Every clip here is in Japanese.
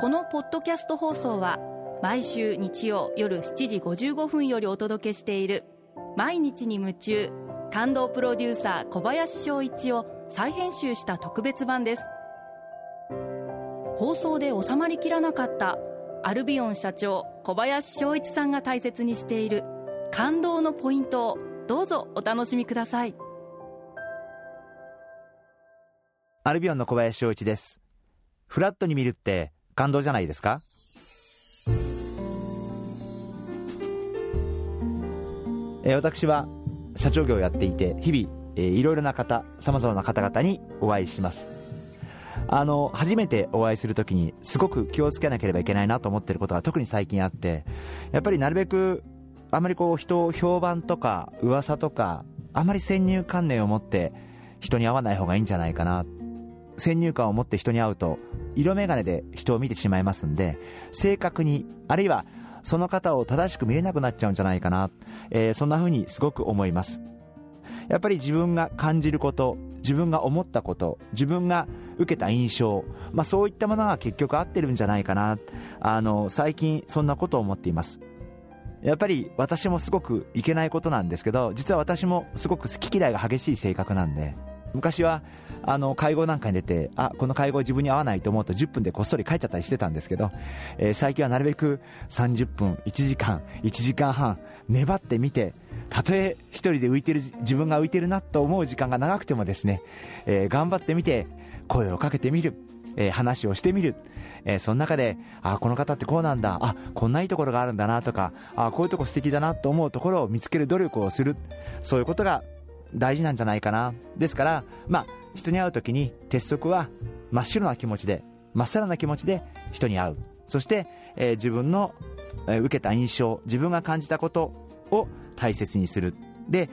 このポッドキャスト放送は毎週日曜夜7時55分よりお届けしている「毎日に夢中」感動プロデューサー小林翔一を再編集した特別版です。放送で収まりきらなかったアルビオン社長小林翔一さんが大切にしている感動のポイントをどうぞお楽しみください。アルビオンの小林翔一です。フラットに見るって感動じゃないですか？え、私は社長業をやっていて日々、えー、いろいろな方さまざまな方々にお会いします。あの初めてお会いするときにすごく気をつけなければいけないなと思ってることが特に最近あってやっぱりなるべくあまりこう人を評判とか噂とかあまり先入観念を持って人に会わない方がいいんじゃないかな。先入観を持って人に会うと色眼鏡で人を見てしまいますんで正確にあるいはその方を正しく見れなくなっちゃうんじゃないかな、えー、そんな風にすごく思います。やっぱり自分が感じること自分が思ったこと自分が受けた印象、まあ、そういったものが結局合ってるんじゃないかな。あの最近そんなことを思っています。やっぱり私もすごくいけないことなんですけど実は私もすごく好き嫌いが激しい性格なんで昔はあの会合なんかに出てあこの会合自分に合わないと思うと10分でこっそり帰っちゃったりしてたんですけど、えー、最近はなるべく30分1時間1時間半粘ってみてたとえ一人で浮いてる自分が浮いてるなと思う時間が長くてもですね、えー、頑張ってみて声をかけてみる、えー、話をしてみる、えー、その中であこの方ってこうなんだあこんないいところがあるんだなとかあこういうとこ素敵だなと思うところを見つける努力をするそういうことが大事なんじゃないかな。ですからまあ人に会う時に鉄則は真っ白な気持ちで真っさらな気持ちで人に会う。そして、えー、自分の、えー、受けた印象自分が感じたことを大切にする。で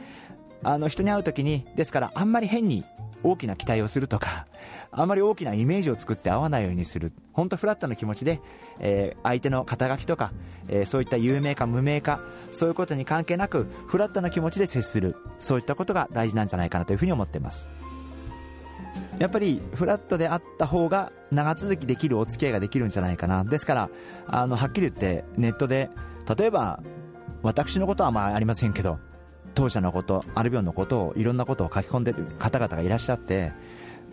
あの人に会う時にですからあんまり変に大きな期待をするとかあんまり大きなイメージを作って会わないようにする。本当フラットな気持ちで、えー、相手の肩書きとか、えー、そういった有名か無名かそういうことに関係なくフラットな気持ちで接する。そういったことが大事なんじゃないかなというふうに思っています。やっぱりフラットであった方が長続きできるお付き合いができるんじゃないかな。ですからあのはっきり言ってネットで例えば私のことはまあありませんけど当社のことアルビオンのことをいろんなことを書き込んでる方々がいらっしゃって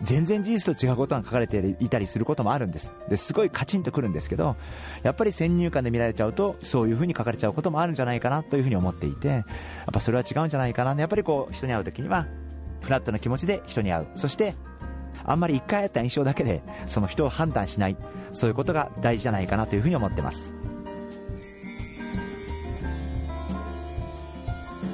全然事実と違うことが書かれていたりすることもあるんです。ですごいカチンとくるんですけどやっぱり先入観で見られちゃうとそういうふうに書かれちゃうこともあるんじゃないかなというふうに思っていてやっぱそれは違うんじゃないかな。やっぱりこう人に会う時にはフラットな気持ちで人に会う。そしてあんまり1回会った印象だけでその人を判断しない。そういうことが大事じゃないかなというふうに思ってます。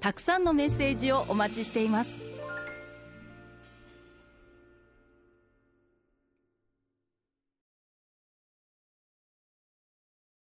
たくさんのメッセージをお待ちしています。